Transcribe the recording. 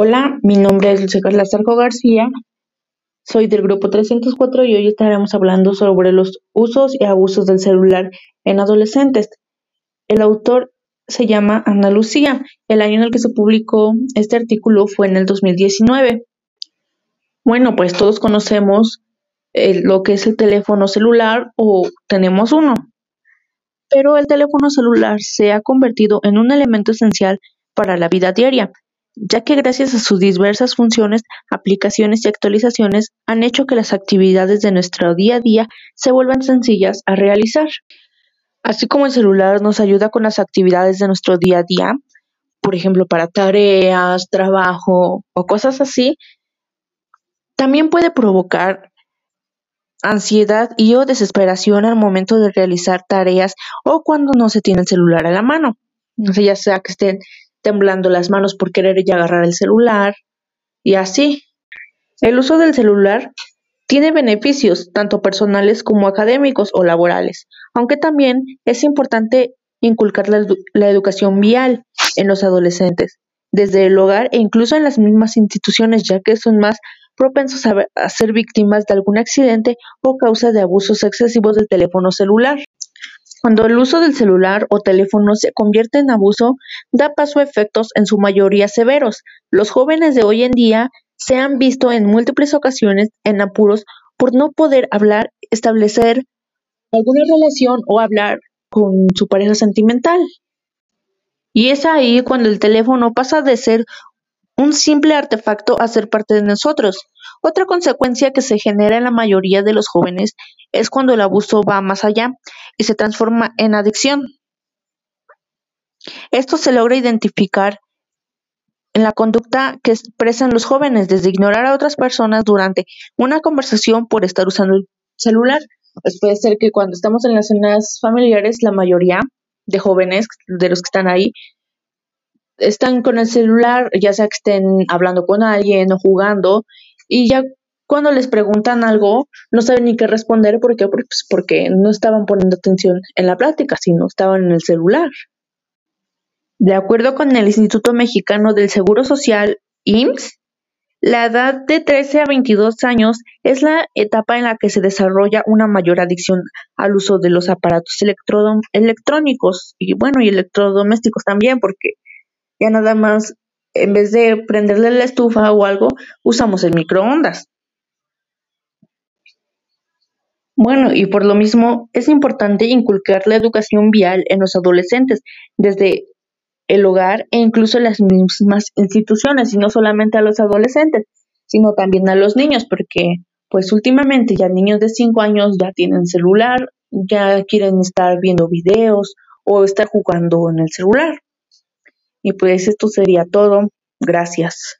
Hola, mi nombre es Lucia Carla Zarco García, soy del grupo 304 y hoy estaremos hablando sobre los usos y abusos del celular en adolescentes. El autor se llama Ana Lucía. El año en el que se publicó este artículo fue en el 2019. Bueno, pues todos conocemos eh, lo que es el teléfono celular o tenemos uno. Pero el teléfono celular se ha convertido en un elemento esencial para la vida diaria, ya que gracias a sus diversas funciones, aplicaciones y actualizaciones han hecho que las actividades de nuestro día a día se vuelvan sencillas a realizar. Así como el celular nos ayuda con las actividades de nuestro día a día, por ejemplo, para tareas, trabajo o cosas así, también puede provocar ansiedad y o desesperación al momento de realizar tareas o cuando no se tiene el celular a la mano. Ya sea que estén temblando las manos por querer ya agarrar el celular y así. El uso del celular tiene beneficios tanto personales como académicos o laborales, aunque también es importante inculcar la, educación vial en los adolescentes, desde el hogar e incluso en las mismas instituciones, ya que son más propensos a, a ser víctimas de algún accidente o causa de abusos excesivos del teléfono celular. Cuando el uso del celular o teléfono se convierte en abuso, da paso a efectos en su mayoría severos. Los jóvenes de hoy en día se han visto en múltiples ocasiones en apuros por no poder hablar, establecer alguna relación o hablar con su pareja sentimental. Y es ahí cuando el teléfono pasa de ser un simple artefacto a ser parte de nosotros. Otra consecuencia que se genera en la mayoría de los jóvenes es cuando el abuso va más allá y se transforma en adicción. Esto se logra identificar en la conducta que expresan los jóvenes, desde ignorar a otras personas durante una conversación por estar usando el celular. Pues puede ser que cuando estamos en las cenas familiares, la mayoría de jóvenes, de los que están ahí, están con el celular, ya sea que estén hablando con alguien o jugando, y ya cuando les preguntan algo, no saben ni qué responder porque, pues porque no estaban poniendo atención en la plática, sino estaban en el celular. De acuerdo con el Instituto Mexicano del Seguro Social, IMSS, la edad de 13 a 22 años es la etapa en la que se desarrolla una mayor adicción al uso de los aparatos electrónicos y bueno, y electrodomésticos también, porque ya nada más, en vez de prenderle la estufa o algo, usamos el microondas. Bueno, y por lo mismo es importante inculcar la educación vial en los adolescentes desde el hogar e incluso las mismas instituciones, y no solamente a los adolescentes, sino también a los niños, porque pues últimamente ya niños de 5 años ya tienen celular, ya quieren estar viendo videos o estar jugando en el celular. Y pues esto sería todo. Gracias.